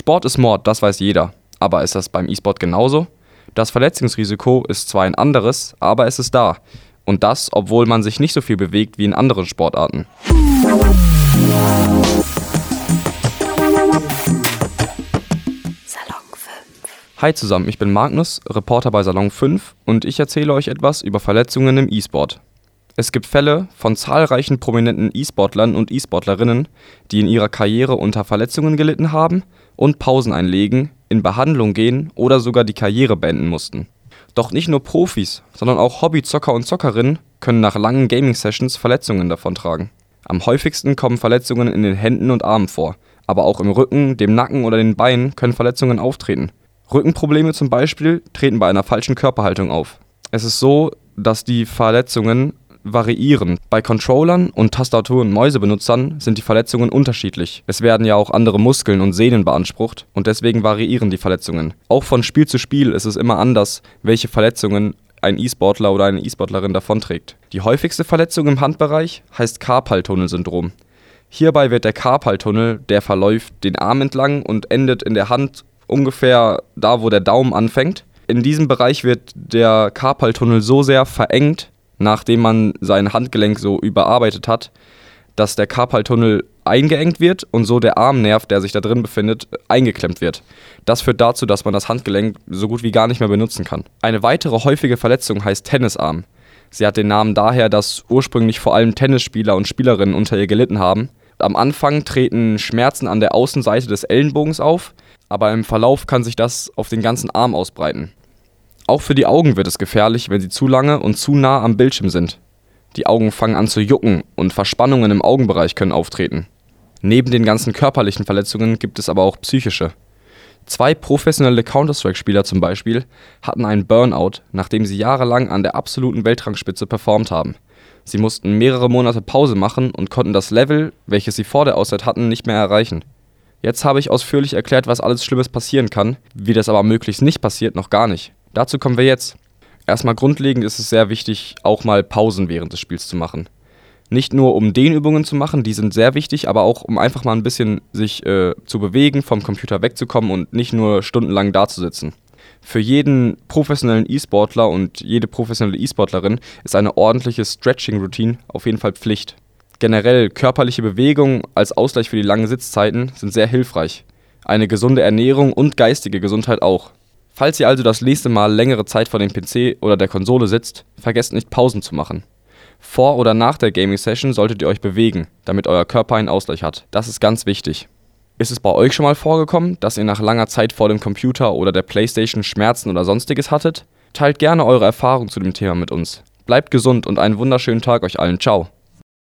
Sport ist Mord, das weiß jeder. Aber ist das beim E-Sport genauso? Das Verletzungsrisiko ist zwar ein anderes, aber es ist da. Und das, obwohl man sich nicht so viel bewegt wie in anderen Sportarten. Salon 5. Hi zusammen, ich bin Magnus, Reporter bei Salon 5 und ich erzähle euch etwas über Verletzungen im E-Sport. Es gibt Fälle von zahlreichen prominenten E-Sportlern und E-Sportlerinnen, die in ihrer Karriere unter Verletzungen gelitten haben und Pausen einlegen, in Behandlung gehen oder sogar die Karriere beenden mussten. Doch nicht nur Profis, sondern auch Hobbyzocker und Zockerinnen können nach langen Gaming-Sessions Verletzungen davontragen. Am häufigsten kommen Verletzungen in den Händen und Armen vor, aber auch im Rücken, dem Nacken oder den Beinen können Verletzungen auftreten. Rückenprobleme zum Beispiel treten bei einer falschen Körperhaltung auf. Es ist so, dass die Verletzungen variieren. Bei Controllern und Tastatur- und Mäusebenutzern sind die Verletzungen unterschiedlich. Es werden ja auch andere Muskeln und Sehnen beansprucht und deswegen variieren die Verletzungen. Auch von Spiel zu Spiel ist es immer anders, welche Verletzungen ein E-Sportler oder eine E-Sportlerin davonträgt. Die häufigste Verletzung im Handbereich heißt Karpaltunnelsyndrom. Hierbei wird der Karpaltunnel, der verläuft den Arm entlang und endet in der Hand ungefähr da, wo der Daumen anfängt. In diesem Bereich wird der Karpaltunnel so sehr verengt, nachdem man sein Handgelenk so überarbeitet hat, dass der Karpaltunnel eingeengt wird und so der Armnerv, der sich da drin befindet, eingeklemmt wird. Das führt dazu, dass man das Handgelenk so gut wie gar nicht mehr benutzen kann. Eine weitere häufige Verletzung heißt Tennisarm. Sie hat den Namen daher, dass ursprünglich vor allem Tennisspieler und Spielerinnen unter ihr gelitten haben. Am Anfang treten Schmerzen an der Außenseite des Ellenbogens auf, aber im Verlauf kann sich das auf den ganzen Arm ausbreiten. Auch für die Augen wird es gefährlich, wenn sie zu lange und zu nah am Bildschirm sind. Die Augen fangen an zu jucken und Verspannungen im Augenbereich können auftreten. Neben den ganzen körperlichen Verletzungen gibt es aber auch psychische. Zwei professionelle Counter-Strike-Spieler zum Beispiel hatten einen Burnout, nachdem sie jahrelang an der absoluten Weltrangspitze performt haben. Sie mussten mehrere Monate Pause machen und konnten das Level, welches sie vor der Auszeit hatten, nicht mehr erreichen. Jetzt habe ich ausführlich erklärt, was alles Schlimmes passieren kann, wie das aber möglichst nicht passiert, noch gar nicht. Dazu kommen wir jetzt. Erstmal grundlegend ist es sehr wichtig, auch mal Pausen während des Spiels zu machen. Nicht nur um Dehnübungen zu machen, die sind sehr wichtig, aber auch um einfach mal ein bisschen sich äh, zu bewegen, vom Computer wegzukommen und nicht nur stundenlang dazusitzen. Für jeden professionellen E-Sportler und jede professionelle E-Sportlerin ist eine ordentliche Stretching-Routine auf jeden Fall Pflicht. Generell körperliche Bewegung als Ausgleich für die langen Sitzzeiten sind sehr hilfreich. Eine gesunde Ernährung und geistige Gesundheit auch. Falls ihr also das nächste Mal längere Zeit vor dem PC oder der Konsole sitzt, vergesst nicht Pausen zu machen. Vor oder nach der Gaming-Session solltet ihr euch bewegen, damit euer Körper einen Ausgleich hat. Das ist ganz wichtig. Ist es bei euch schon mal vorgekommen, dass ihr nach langer Zeit vor dem Computer oder der Playstation Schmerzen oder sonstiges hattet? Teilt gerne eure Erfahrungen zu dem Thema mit uns. Bleibt gesund und einen wunderschönen Tag euch allen. Ciao.